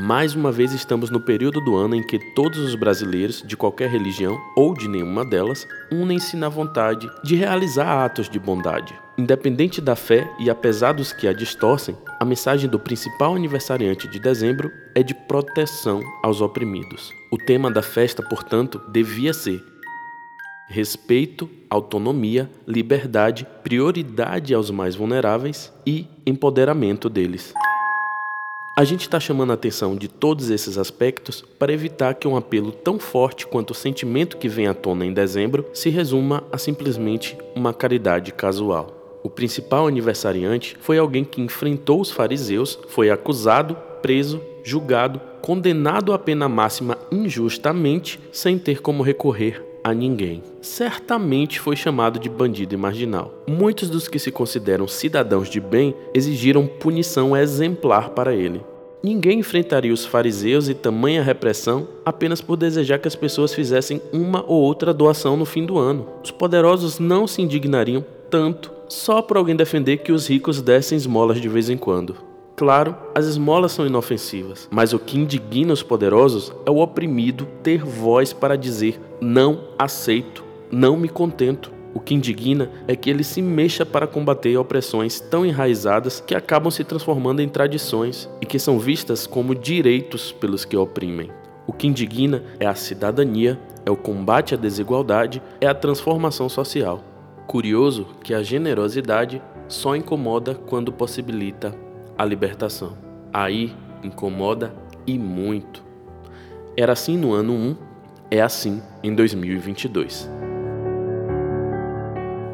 Mais uma vez estamos no período do ano em que todos os brasileiros, de qualquer religião ou de nenhuma delas, unem-se na vontade de realizar atos de bondade. Independente da fé e apesar dos que a distorcem, a mensagem do principal aniversariante de dezembro é de proteção aos oprimidos. O tema da festa, portanto, devia ser respeito, autonomia, liberdade, prioridade aos mais vulneráveis e empoderamento deles. A gente está chamando a atenção de todos esses aspectos para evitar que um apelo tão forte quanto o sentimento que vem à tona em dezembro se resuma a simplesmente uma caridade casual. O principal aniversariante foi alguém que enfrentou os fariseus, foi acusado, preso, julgado, condenado à pena máxima injustamente, sem ter como recorrer a ninguém. Certamente foi chamado de bandido e marginal. Muitos dos que se consideram cidadãos de bem exigiram punição exemplar para ele. Ninguém enfrentaria os fariseus e tamanha repressão apenas por desejar que as pessoas fizessem uma ou outra doação no fim do ano. Os poderosos não se indignariam tanto só por alguém defender que os ricos dessem esmolas de vez em quando. Claro, as esmolas são inofensivas, mas o que indigna os poderosos é o oprimido ter voz para dizer: não aceito, não me contento. O que indigna é que ele se mexa para combater opressões tão enraizadas que acabam se transformando em tradições e que são vistas como direitos pelos que oprimem. O que indigna é a cidadania, é o combate à desigualdade, é a transformação social. Curioso que a generosidade só incomoda quando possibilita a libertação. Aí incomoda e muito. Era assim no ano 1, é assim em 2022.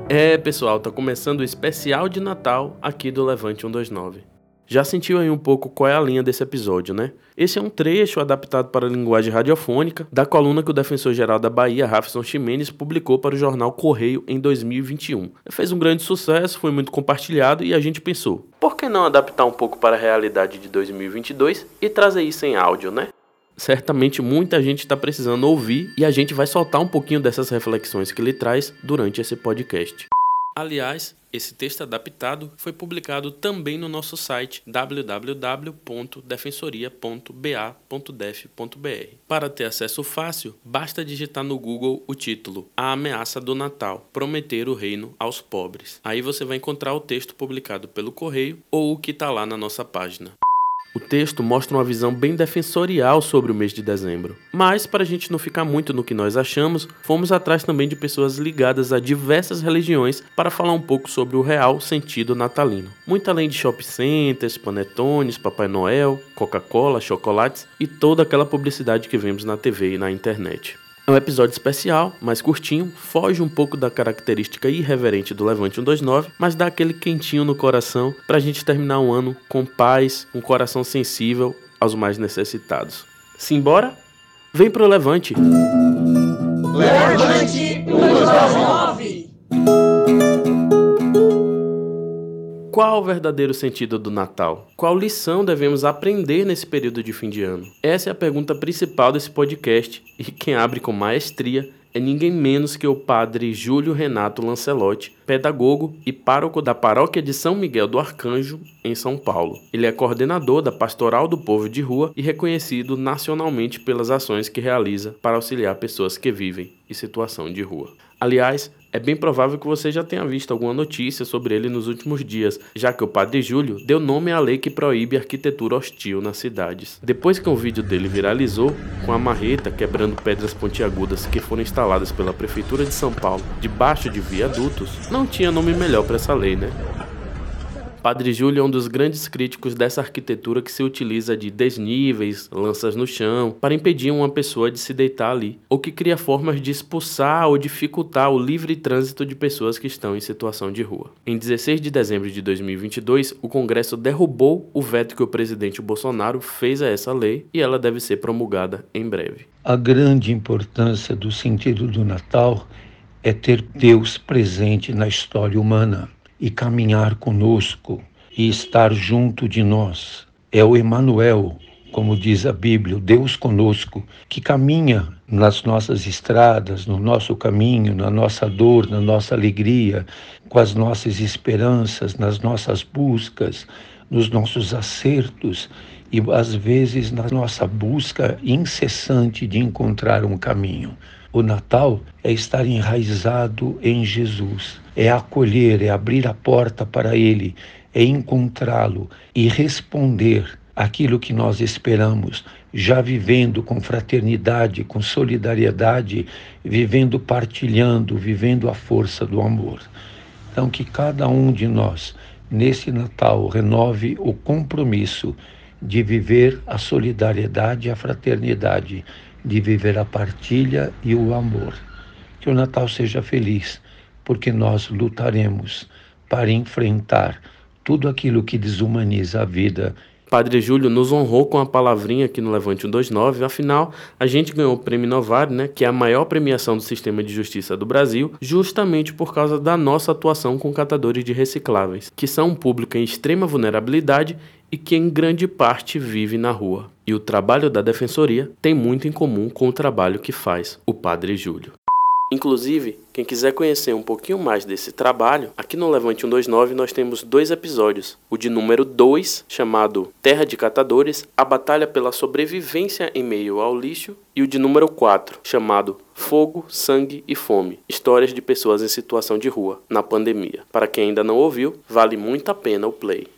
É, pessoal, tá começando o especial de Natal aqui do Levante 129. Já sentiu aí um pouco qual é a linha desse episódio, né? Esse é um trecho adaptado para a linguagem radiofônica da coluna que o defensor-geral da Bahia, Rafson Ximenes, publicou para o jornal Correio em 2021. Fez um grande sucesso, foi muito compartilhado e a gente pensou, por que não adaptar um pouco para a realidade de 2022 e trazer isso em áudio, né? Certamente muita gente está precisando ouvir e a gente vai soltar um pouquinho dessas reflexões que ele traz durante esse podcast. Aliás, esse texto adaptado foi publicado também no nosso site www.defensoria.ba.def.br. Para ter acesso fácil, basta digitar no Google o título A Ameaça do Natal Prometer o Reino aos Pobres. Aí você vai encontrar o texto publicado pelo correio ou o que está lá na nossa página. O texto mostra uma visão bem defensorial sobre o mês de dezembro. Mas, para a gente não ficar muito no que nós achamos, fomos atrás também de pessoas ligadas a diversas religiões para falar um pouco sobre o real sentido natalino. Muito além de shopping centers, panetones, Papai Noel, Coca-Cola, chocolates e toda aquela publicidade que vemos na TV e na internet. É um episódio especial, mais curtinho, foge um pouco da característica irreverente do Levante 129, mas dá aquele quentinho no coração para a gente terminar o ano com paz, um coração sensível aos mais necessitados. Simbora? Vem pro Levante! Levante 129! Qual o verdadeiro sentido do Natal? Qual lição devemos aprender nesse período de fim de ano? Essa é a pergunta principal desse podcast e quem abre com maestria é ninguém menos que o padre Júlio Renato Lancelotti, pedagogo e pároco da paróquia de São Miguel do Arcanjo, em São Paulo. Ele é coordenador da Pastoral do Povo de Rua e reconhecido nacionalmente pelas ações que realiza para auxiliar pessoas que vivem em situação de rua. Aliás, é bem provável que você já tenha visto alguma notícia sobre ele nos últimos dias, já que o Padre Júlio deu nome à lei que proíbe arquitetura hostil nas cidades. Depois que um vídeo dele viralizou, com a marreta quebrando pedras pontiagudas que foram instaladas pela Prefeitura de São Paulo debaixo de viadutos, não tinha nome melhor para essa lei, né? Padre Júlio é um dos grandes críticos dessa arquitetura que se utiliza de desníveis, lanças no chão, para impedir uma pessoa de se deitar ali, ou que cria formas de expulsar ou dificultar o livre trânsito de pessoas que estão em situação de rua. Em 16 de dezembro de 2022, o Congresso derrubou o veto que o presidente Bolsonaro fez a essa lei e ela deve ser promulgada em breve. A grande importância do sentido do Natal é ter Deus presente na história humana e caminhar conosco e estar junto de nós. É o Emanuel, como diz a Bíblia, o Deus conosco, que caminha nas nossas estradas, no nosso caminho, na nossa dor, na nossa alegria, com as nossas esperanças, nas nossas buscas, nos nossos acertos e às vezes na nossa busca incessante de encontrar um caminho. O Natal é estar enraizado em Jesus, é acolher, é abrir a porta para Ele, é encontrá-lo e responder aquilo que nós esperamos, já vivendo com fraternidade, com solidariedade, vivendo partilhando, vivendo a força do amor. Então, que cada um de nós, nesse Natal, renove o compromisso de viver a solidariedade e a fraternidade de viver a partilha e o amor. Que o Natal seja feliz, porque nós lutaremos para enfrentar tudo aquilo que desumaniza a vida. Padre Júlio nos honrou com a palavrinha aqui no Levante 129, afinal, a gente ganhou o Prêmio Inovar, né, que é a maior premiação do sistema de justiça do Brasil, justamente por causa da nossa atuação com catadores de recicláveis, que são um público em extrema vulnerabilidade e que em grande parte vive na rua. E o trabalho da defensoria tem muito em comum com o trabalho que faz o Padre Júlio. Inclusive, quem quiser conhecer um pouquinho mais desse trabalho, aqui no Levante 129 nós temos dois episódios. O de número 2, chamado Terra de Catadores, a batalha pela sobrevivência em meio ao lixo, e o de número 4, chamado Fogo, Sangue e Fome, histórias de pessoas em situação de rua na pandemia. Para quem ainda não ouviu, vale muito a pena o play.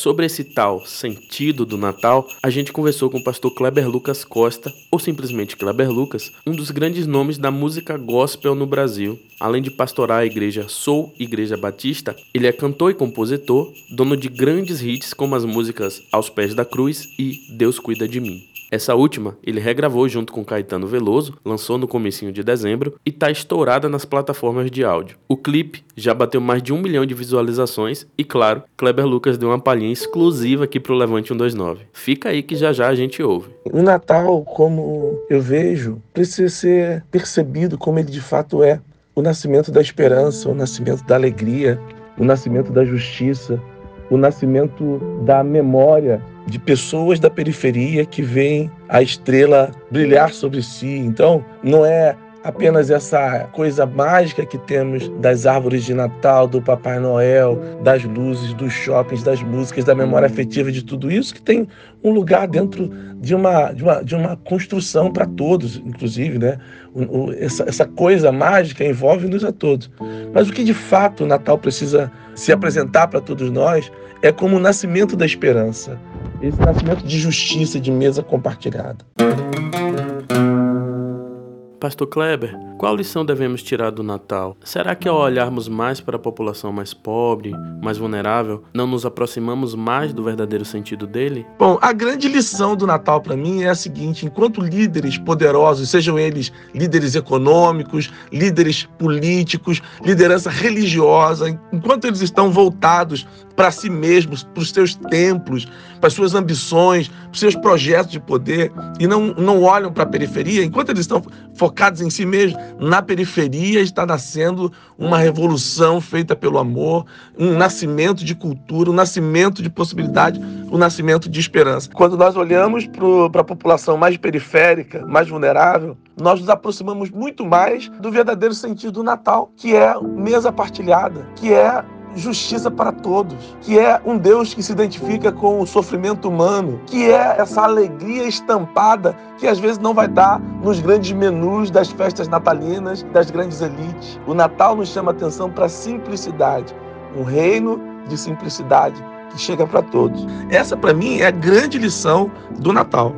Sobre esse tal sentido do Natal, a gente conversou com o pastor Kleber Lucas Costa, ou simplesmente Kleber Lucas, um dos grandes nomes da música gospel no Brasil. Além de pastorar a igreja Sou Igreja Batista, ele é cantor e compositor, dono de grandes hits como as músicas Aos Pés da Cruz e Deus Cuida de Mim. Essa última ele regravou junto com Caetano Veloso, lançou no comecinho de dezembro e está estourada nas plataformas de áudio. O clipe já bateu mais de um milhão de visualizações e, claro, Kleber Lucas deu uma palhinha exclusiva aqui pro Levante 129. Fica aí que já já a gente ouve. O Natal, como eu vejo, precisa ser percebido como ele de fato é. O nascimento da esperança, o nascimento da alegria, o nascimento da justiça, o nascimento da memória de pessoas da periferia que veem a estrela brilhar sobre si. Então, não é apenas essa coisa mágica que temos das árvores de Natal, do Papai Noel, das luzes, dos shoppings, das músicas, da memória afetiva de tudo isso, que tem um lugar dentro de uma, de uma, de uma construção para todos, inclusive, né? essa, essa coisa mágica envolve-nos a todos. Mas o que de fato o Natal precisa se apresentar para todos nós é como o nascimento da esperança, esse nascimento de justiça, de mesa compartilhada. Pastor Kleber, qual lição devemos tirar do Natal? Será que ao olharmos mais para a população mais pobre, mais vulnerável, não nos aproximamos mais do verdadeiro sentido dele? Bom, a grande lição do Natal para mim é a seguinte: enquanto líderes poderosos, sejam eles líderes econômicos, líderes políticos, liderança religiosa, enquanto eles estão voltados para si mesmos, para os seus templos, para as suas ambições, para os seus projetos de poder e não, não olham para a periferia, enquanto eles estão focados em si mesmos, na periferia está nascendo uma revolução feita pelo amor, um nascimento de cultura, um nascimento de possibilidade, um nascimento de esperança. Quando nós olhamos para a população mais periférica, mais vulnerável, nós nos aproximamos muito mais do verdadeiro sentido do Natal, que é mesa partilhada, que é justiça para todos, que é um Deus que se identifica com o sofrimento humano, que é essa alegria estampada que às vezes não vai dar nos grandes menus das festas natalinas, das grandes elites. O Natal nos chama atenção para a simplicidade, um reino de simplicidade que chega para todos. Essa para mim é a grande lição do Natal.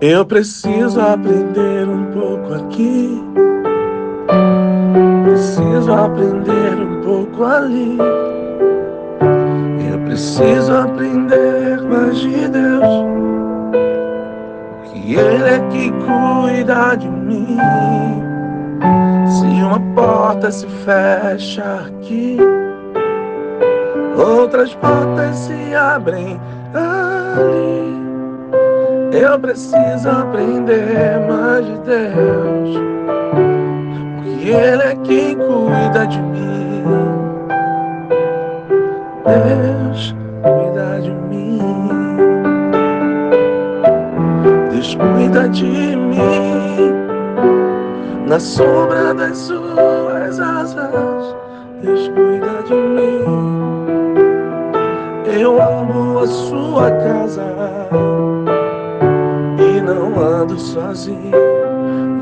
Eu preciso aprender um pouco aqui Preciso aprender um pouco ali. Eu preciso aprender mais de Deus. Que Ele é que cuida de mim. Se uma porta se fecha aqui, outras portas se abrem ali. Eu preciso aprender mais de Deus. Ele é quem cuida de mim. Deus cuida de mim. Deus cuida de mim. Na sombra das suas asas, Deus cuida de mim. Eu amo a sua casa e não ando sozinho.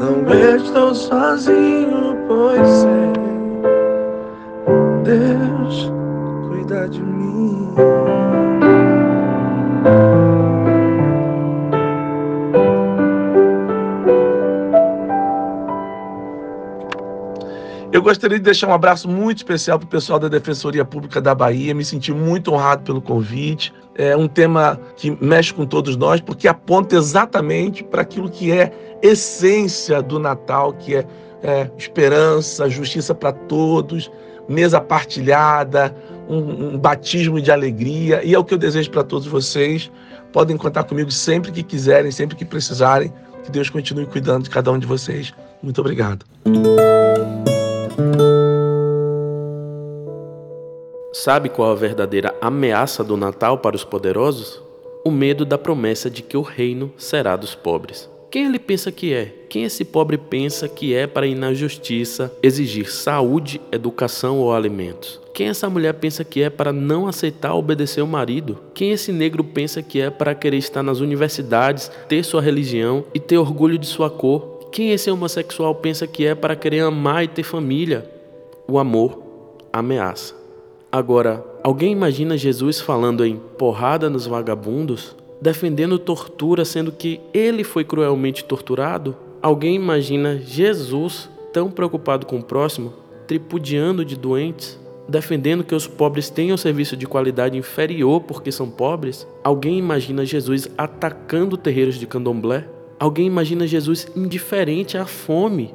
Não estou sozinho, pois sei, Deus cuida de mim. Eu gostaria de deixar um abraço muito especial para o pessoal da Defensoria Pública da Bahia. Me senti muito honrado pelo convite. É um tema que mexe com todos nós, porque aponta exatamente para aquilo que é essência do Natal, que é, é esperança, justiça para todos, mesa partilhada, um, um batismo de alegria. E é o que eu desejo para todos vocês. Podem contar comigo sempre que quiserem, sempre que precisarem. Que Deus continue cuidando de cada um de vocês. Muito obrigado. Sabe qual a verdadeira ameaça do Natal para os poderosos? O medo da promessa de que o reino será dos pobres. Quem ele pensa que é? Quem esse pobre pensa que é para ir na justiça exigir saúde, educação ou alimentos? Quem essa mulher pensa que é para não aceitar obedecer o marido? Quem esse negro pensa que é para querer estar nas universidades, ter sua religião e ter orgulho de sua cor? Quem esse homossexual pensa que é para querer amar e ter família? O amor ameaça. Agora, alguém imagina Jesus falando em porrada nos vagabundos, defendendo tortura, sendo que ele foi cruelmente torturado? Alguém imagina Jesus tão preocupado com o próximo, tripudiando de doentes, defendendo que os pobres tenham serviço de qualidade inferior porque são pobres? Alguém imagina Jesus atacando terreiros de candomblé? Alguém imagina Jesus indiferente à fome?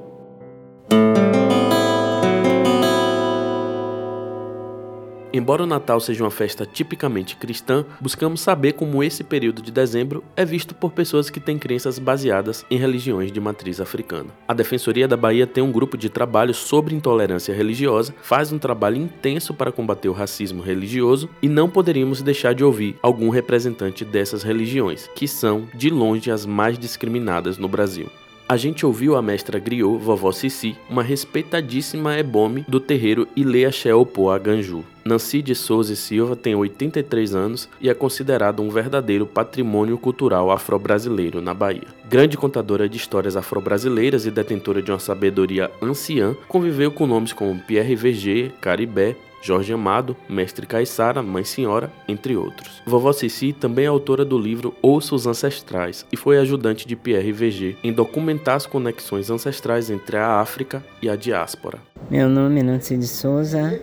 Embora o Natal seja uma festa tipicamente cristã, buscamos saber como esse período de dezembro é visto por pessoas que têm crenças baseadas em religiões de matriz africana. A Defensoria da Bahia tem um grupo de trabalho sobre intolerância religiosa, faz um trabalho intenso para combater o racismo religioso e não poderíamos deixar de ouvir algum representante dessas religiões, que são, de longe, as mais discriminadas no Brasil. A gente ouviu a mestra griot, vovó Cici, uma respeitadíssima ebome do terreiro Ilê Axé Opô Ganju. Nancy de Souza e Silva tem 83 anos e é considerado um verdadeiro patrimônio cultural afro-brasileiro na Bahia. Grande contadora de histórias afro-brasileiras e detentora de uma sabedoria anciã, conviveu com nomes como Pierre Verger, Caribé, Jorge Amado, Mestre Caissara, Mãe Senhora, entre outros. Vovó Cici também é autora do livro Ouça Ancestrais e foi ajudante de Pierre VG em documentar as conexões ancestrais entre a África e a diáspora. Meu nome é Nancy de Souza,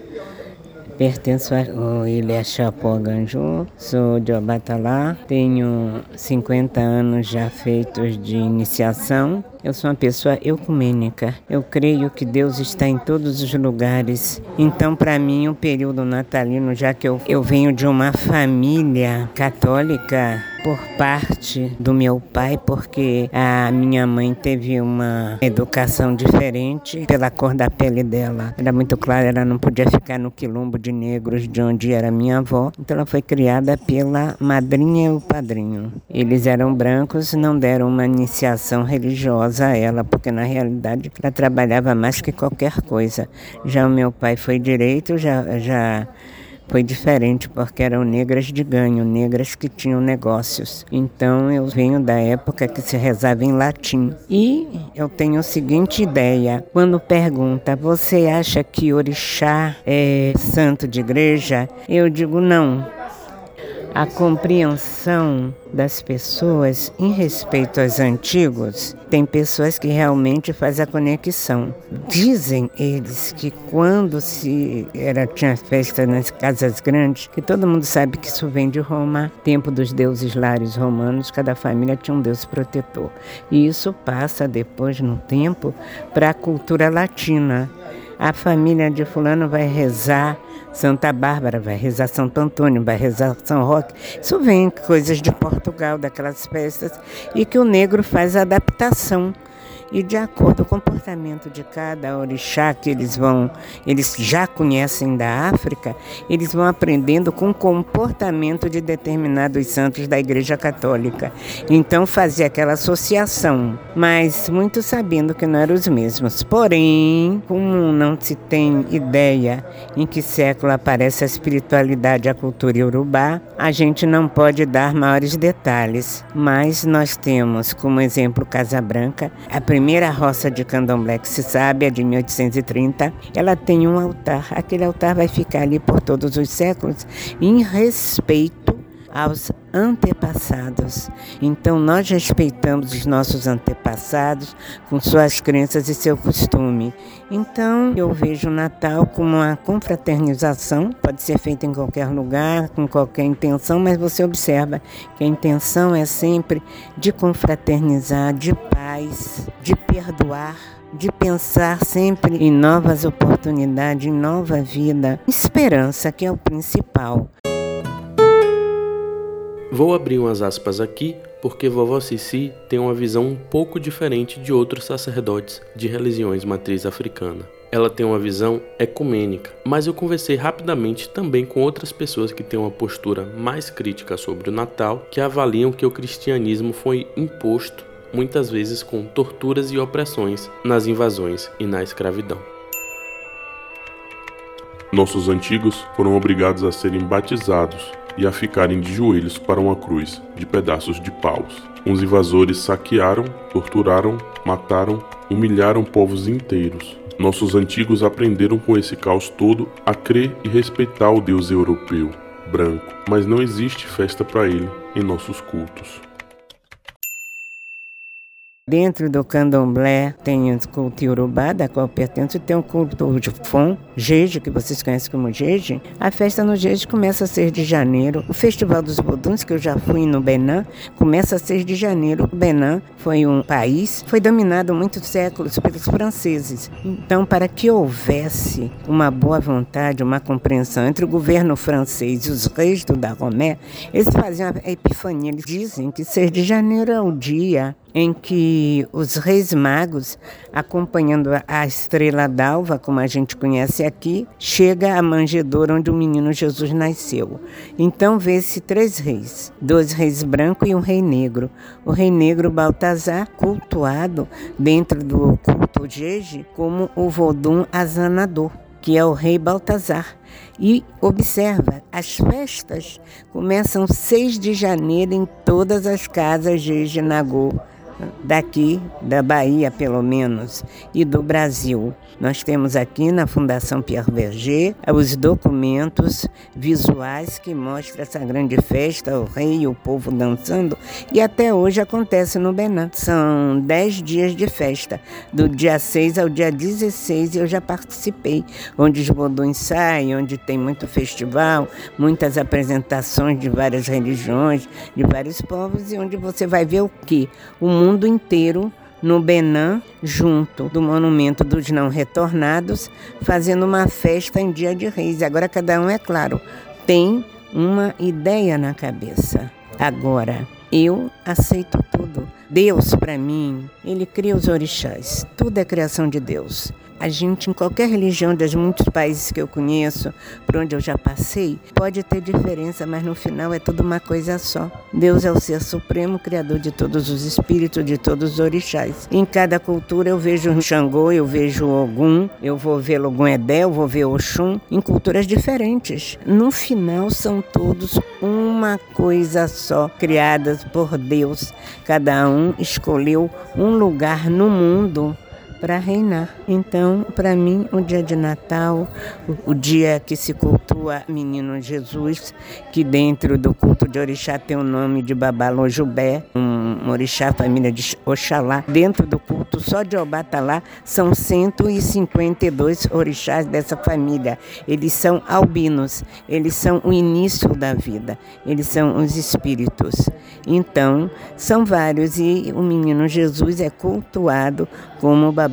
Pertenço ao Ilha Chapó Ganju, sou de Obatalá, tenho 50 anos já feitos de iniciação. Eu sou uma pessoa ecumênica. Eu creio que Deus está em todos os lugares. Então, para mim, o período natalino, já que eu, eu venho de uma família católica, por parte do meu pai, porque a minha mãe teve uma educação diferente pela cor da pele dela. Era muito claro, ela não podia ficar no quilombo de negros de onde era minha avó. Então ela foi criada pela madrinha e o padrinho. Eles eram brancos, não deram uma iniciação religiosa a ela, porque na realidade ela trabalhava mais que qualquer coisa. Já o meu pai foi direito, já já foi diferente porque eram negras de ganho, negras que tinham negócios. Então eu venho da época que se rezava em latim. E eu tenho a seguinte ideia: quando pergunta, você acha que orixá é santo de igreja? Eu digo não a compreensão das pessoas em respeito aos antigos, tem pessoas que realmente fazem a conexão. Dizem eles que quando se era tinha festa nas casas grandes, que todo mundo sabe que isso vem de Roma, tempo dos deuses lares romanos, cada família tinha um deus protetor. E isso passa depois no tempo para a cultura latina. A família de fulano vai rezar Santa Bárbara, vai rezar Santo Antônio, vai rezar São Roque. Isso vem coisas de Portugal, daquelas festas, e que o negro faz adaptação e de acordo com o comportamento de cada orixá que eles vão, eles já conhecem da África, eles vão aprendendo com o comportamento de determinados santos da Igreja Católica. Então fazia aquela associação, mas muito sabendo que não eram os mesmos. Porém, como não se tem ideia em que século aparece a espiritualidade e a cultura iorubá, a gente não pode dar maiores detalhes, mas nós temos como exemplo Casa Branca, a primeira roça de candomblé que se sabe é de 1830. Ela tem um altar, aquele altar vai ficar ali por todos os séculos em respeito aos antepassados. Então nós respeitamos os nossos antepassados com suas crenças e seu costume. Então eu vejo o Natal como uma confraternização, pode ser feita em qualquer lugar, com qualquer intenção, mas você observa que a intenção é sempre de confraternizar, de paz, de perdoar de pensar sempre em novas oportunidades, em nova vida, esperança que é o principal. Vou abrir umas aspas aqui porque vovó Cici tem uma visão um pouco diferente de outros sacerdotes de religiões matriz africana. Ela tem uma visão ecumênica, mas eu conversei rapidamente também com outras pessoas que têm uma postura mais crítica sobre o Natal, que avaliam que o cristianismo foi imposto muitas vezes com torturas e opressões nas invasões e na escravidão. Nossos antigos foram obrigados a serem batizados e a ficarem de joelhos para uma cruz de pedaços de paus. Os invasores saquearam, torturaram, mataram, humilharam povos inteiros. Nossos antigos aprenderam com esse caos todo a crer e respeitar o Deus europeu, branco, mas não existe festa para ele em nossos cultos. Dentro do candomblé tem o culto urubá, da qual pertence, tem o culto de Fon, Jeje, que vocês conhecem como Jeje. A festa no Jeje começa a 6 de janeiro. O Festival dos Boduns, que eu já fui no Benin, começa a 6 de janeiro. O Benin foi um país, foi dominado muitos séculos pelos franceses. Então, para que houvesse uma boa vontade, uma compreensão entre o governo francês e os reis do Dahomey, eles faziam a epifania. Eles dizem que 6 de janeiro é o dia em que os reis magos, acompanhando a estrela d'alva, como a gente conhece aqui, chega à manjedoura onde o menino Jesus nasceu. Então vê-se três reis, dois reis brancos e um rei negro. O rei negro Baltazar, cultuado dentro do culto Jeje como o Vodum Azanador que é o rei Baltazar. E observa, as festas começam 6 de janeiro em todas as casas de Ginagô, daqui, da Bahia pelo menos, e do Brasil. Nós temos aqui na Fundação Pierre Berger os documentos visuais que mostram essa grande festa, o rei e o povo dançando, e até hoje acontece no Benin. São dez dias de festa, do dia 6 ao dia 16 eu já participei, onde os bodões saem, onde tem muito festival, muitas apresentações de várias religiões, de vários povos, e onde você vai ver o que? O mundo inteiro no Benin, junto do Monumento dos Não Retornados, fazendo uma festa em Dia de Reis. Agora, cada um, é claro, tem uma ideia na cabeça. Agora, eu aceito tudo. Deus, para mim, ele cria os orixás. Tudo é criação de Deus. A gente, em qualquer religião dos muitos países que eu conheço, por onde eu já passei, pode ter diferença, mas no final é tudo uma coisa só. Deus é o ser supremo, criador de todos os espíritos, de todos os orixás. Em cada cultura eu vejo Xangô, eu vejo Ogum, eu vou ver Logum Edé, eu vou ver Oxum, em culturas diferentes. No final são todos uma coisa só, criadas por Deus. Cada um escolheu um lugar no mundo para reinar. Então, para mim, o dia de Natal, o, dia que se cultua Menino Jesus, que dentro do culto de Orixá tem o nome de Babalojubé, um orixá família de Oxalá. Dentro do culto só de Obatalá são 152 orixás dessa família. Eles são albinos, eles são o início da vida, eles são os espíritos. Então, são vários e o menino Jesus é cultuado como Babalojubé.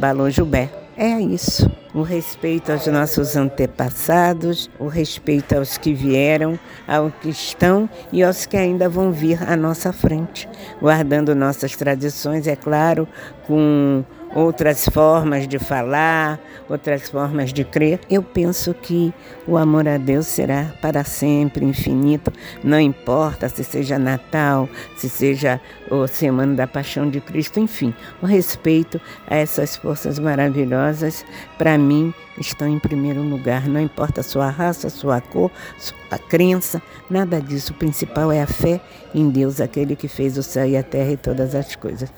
É isso. O respeito aos nossos antepassados, o respeito aos que vieram, aos que estão e aos que ainda vão vir à nossa frente, guardando nossas tradições, é claro, com outras formas de falar, outras formas de crer. Eu penso que o amor a Deus será para sempre infinito, não importa se seja Natal, se seja o Semana da Paixão de Cristo, enfim, o respeito a essas forças maravilhosas, para mim, estão em primeiro lugar. Não importa a sua raça, sua cor, sua crença, nada disso. O principal é a fé em Deus, aquele que fez o céu e a terra e todas as coisas.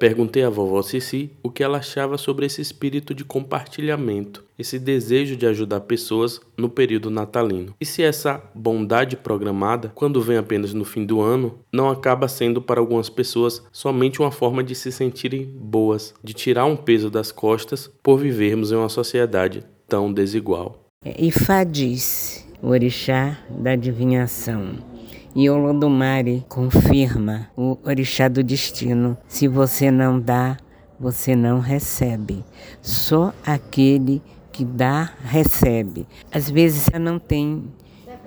Perguntei à vovó Ceci o que ela achava sobre esse espírito de compartilhamento, esse desejo de ajudar pessoas no período natalino. E se essa bondade programada, quando vem apenas no fim do ano, não acaba sendo para algumas pessoas somente uma forma de se sentirem boas, de tirar um peso das costas por vivermos em uma sociedade tão desigual. Ifá diz, o orixá da adivinhação e Olodumare confirma o orixá do destino. Se você não dá, você não recebe. Só aquele que dá, recebe. Às vezes você não tem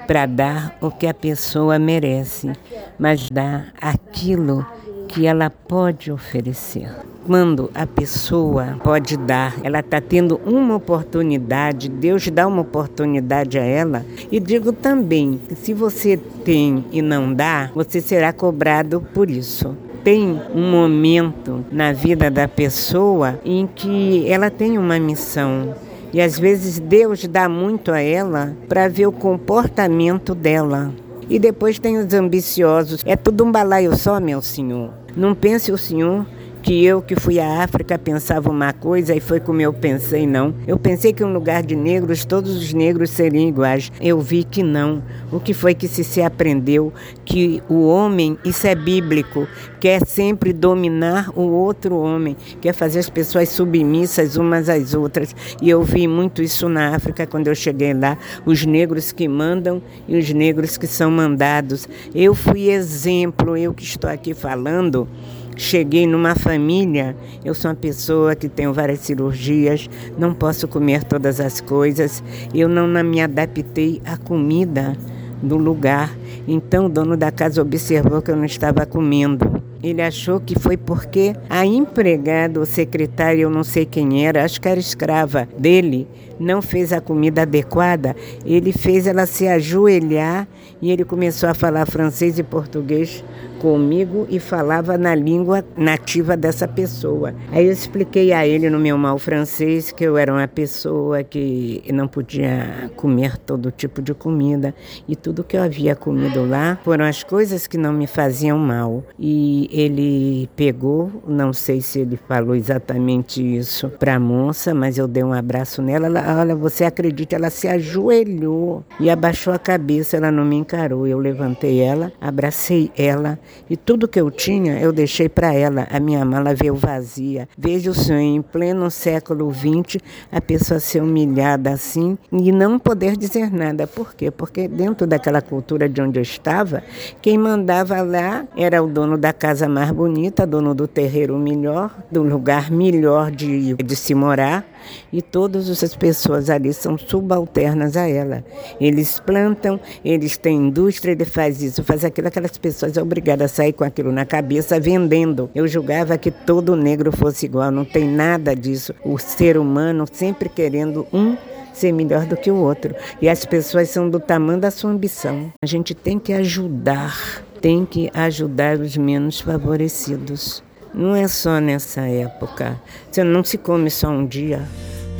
para dar o que a pessoa merece, mas dá aquilo que ela pode oferecer. Quando a pessoa pode dar, ela está tendo uma oportunidade, Deus dá uma oportunidade a ela. E digo também que se você tem e não dá, você será cobrado por isso tem um momento na vida da pessoa em que ela tem uma missão. E às vezes Deus dá muito a ela para ver o comportamento dela. E depois tem os ambiciosos. É tudo um balaio só, meu senhor. Não pense o senhor que eu que fui à África pensava uma coisa e foi como eu pensei, não. Eu pensei que um lugar de negros todos os negros seriam iguais. Eu vi que não. O que foi que se, se aprendeu? Que o homem, isso é bíblico, quer sempre dominar o outro homem, quer fazer as pessoas submissas umas às outras. E eu vi muito isso na África quando eu cheguei lá, os negros que mandam e os negros que são mandados. Eu fui exemplo, eu que estou aqui falando cheguei numa família, eu sou uma pessoa que tenho várias cirurgias, não posso comer todas as coisas, eu não me adaptei à comida do lugar. Então o dono da casa observou que eu não estava comendo. Ele achou que foi porque a empregada, o secretário, eu não sei quem era, acho que era escrava dele, não fez a comida adequada. Ele fez ela se ajoelhar e ele começou a falar francês e português comigo e falava na língua nativa dessa pessoa. Aí eu expliquei a ele no meu mal francês que eu era uma pessoa que não podia comer todo tipo de comida e tudo que eu havia comido lá foram as coisas que não me faziam mal. E ele pegou, não sei se ele falou exatamente isso para a moça, mas eu dei um abraço nela. Ela, olha, você acredita? Ela se ajoelhou e abaixou a cabeça. Ela não me encarou. Eu levantei ela, abracei ela e tudo que eu tinha eu deixei para ela. A minha mala veio vazia. Veja o senhor, em pleno século XX, a pessoa ser humilhada assim e não poder dizer nada. Por quê? Porque dentro daquela cultura de onde eu estava, quem mandava lá era o dono da casa mais bonita, dono do terreiro melhor, do lugar melhor de, de se morar e todas as pessoas ali são subalternas a ela. Eles plantam, eles têm indústria, ele faz isso, faz aquilo, aquelas pessoas são obrigadas a sair com aquilo na cabeça vendendo. Eu julgava que todo negro fosse igual, não tem nada disso. O ser humano sempre querendo um ser melhor do que o outro. E as pessoas são do tamanho da sua ambição. A gente tem que ajudar, tem que ajudar os menos favorecidos. Não é só nessa época. Você não se come só um dia.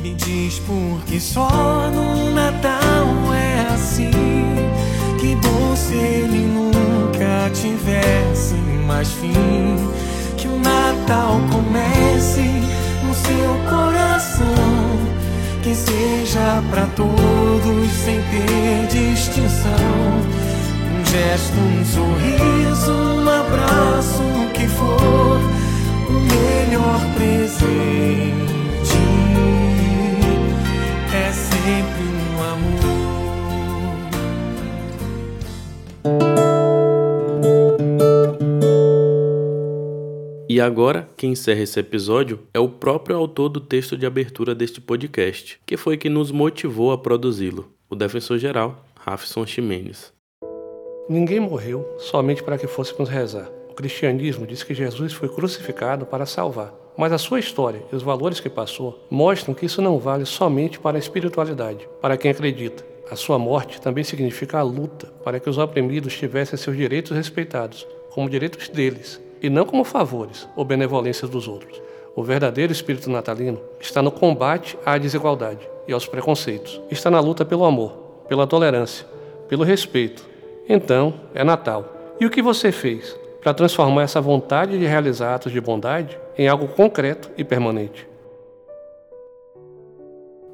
Me diz por que só no Natal é assim. Que bom se ele nunca tivesse mais fim. Que o Natal comece no seu coração. Que seja para todos sem ter distinção. Um gesto, um sorriso, um abraço, o que for o melhor presente E agora, quem encerra esse episódio é o próprio autor do texto de abertura deste podcast, que foi que nos motivou a produzi-lo, o defensor-geral, Rafson Ximenes. Ninguém morreu somente para que fôssemos rezar. O cristianismo diz que Jesus foi crucificado para salvar. Mas a sua história e os valores que passou mostram que isso não vale somente para a espiritualidade, para quem acredita. A sua morte também significa a luta para que os oprimidos tivessem seus direitos respeitados, como direitos deles, e não como favores ou benevolências dos outros. O verdadeiro espírito natalino está no combate à desigualdade e aos preconceitos. Está na luta pelo amor, pela tolerância, pelo respeito. Então, é Natal. E o que você fez para transformar essa vontade de realizar atos de bondade em algo concreto e permanente?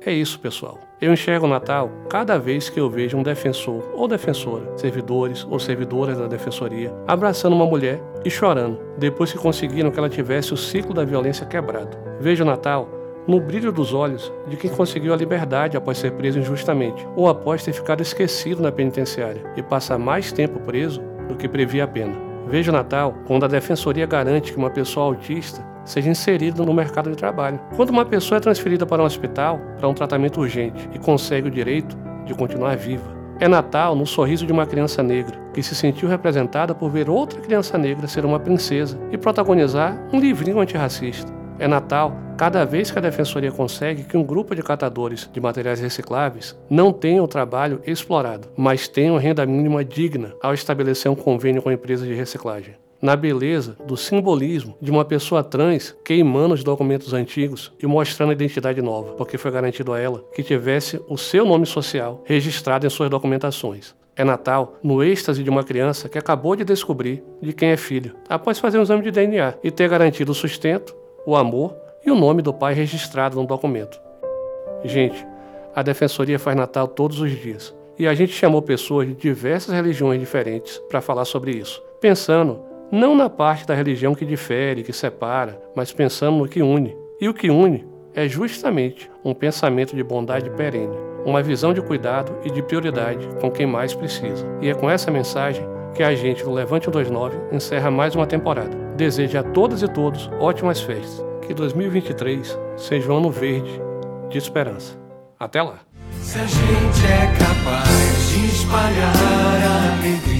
É isso, pessoal. Eu enxergo o Natal cada vez que eu vejo um defensor ou defensora, servidores ou servidoras da defensoria, abraçando uma mulher e chorando, depois que conseguiram que ela tivesse o ciclo da violência quebrado. Vejo o Natal no brilho dos olhos de quem conseguiu a liberdade após ser preso injustamente, ou após ter ficado esquecido na penitenciária e passar mais tempo preso do que previa a pena. Vejo o Natal quando a defensoria garante que uma pessoa autista seja inserido no mercado de trabalho. Quando uma pessoa é transferida para um hospital para um tratamento urgente e consegue o direito de continuar viva. É Natal no sorriso de uma criança negra que se sentiu representada por ver outra criança negra ser uma princesa e protagonizar um livrinho antirracista. É Natal cada vez que a Defensoria consegue que um grupo de catadores de materiais recicláveis não tenha o trabalho explorado, mas tenha uma renda mínima digna ao estabelecer um convênio com empresas de reciclagem na beleza do simbolismo de uma pessoa trans queimando os documentos antigos e mostrando a identidade nova, porque foi garantido a ela que tivesse o seu nome social registrado em suas documentações. É Natal no êxtase de uma criança que acabou de descobrir de quem é filho, após fazer um exame de DNA e ter garantido o sustento, o amor e o nome do pai registrado no documento. Gente, a Defensoria faz Natal todos os dias. E a gente chamou pessoas de diversas religiões diferentes para falar sobre isso, pensando não na parte da religião que difere, que separa, mas pensando no que une. E o que une é justamente um pensamento de bondade perene, uma visão de cuidado e de prioridade com quem mais precisa. E é com essa mensagem que a gente do Levante 129 encerra mais uma temporada. Desejo a todas e todos ótimas festas. Que 2023 seja um ano verde de esperança. Até lá! Se a gente é capaz de espalhar alegria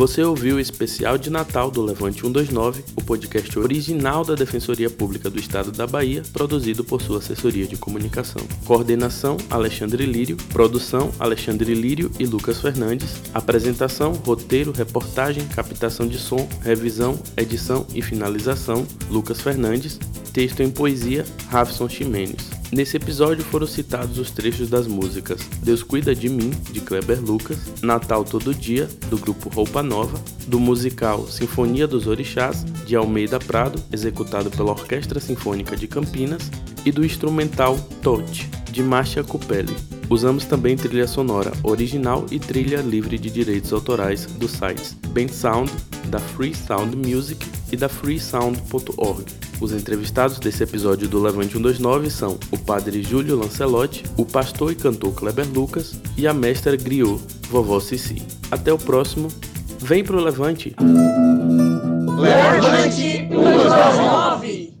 Você ouviu o especial de Natal do Levante 129, o podcast original da Defensoria Pública do Estado da Bahia, produzido por sua assessoria de comunicação. Coordenação: Alexandre Lírio. Produção: Alexandre Lírio e Lucas Fernandes. Apresentação: roteiro, reportagem, captação de som, revisão, edição e finalização: Lucas Fernandes. Texto em poesia: Rafson Ximenes. Nesse episódio foram citados os trechos das músicas Deus Cuida de Mim, de Kleber Lucas, Natal Todo Dia, do grupo Roupa Nova, do musical Sinfonia dos Orixás, de Almeida Prado, executado pela Orquestra Sinfônica de Campinas, e do instrumental Tote, de Marcia Cupelli. Usamos também trilha sonora original e trilha livre de direitos autorais dos sites Sound, da Free Sound Music e da freesound.org. Os entrevistados desse episódio do Levante 129 são o padre Júlio Lancelotti, o pastor e cantor Kleber Lucas e a mestra Griot, vovó Cici. Até o próximo. Vem pro Levante! Levante 129!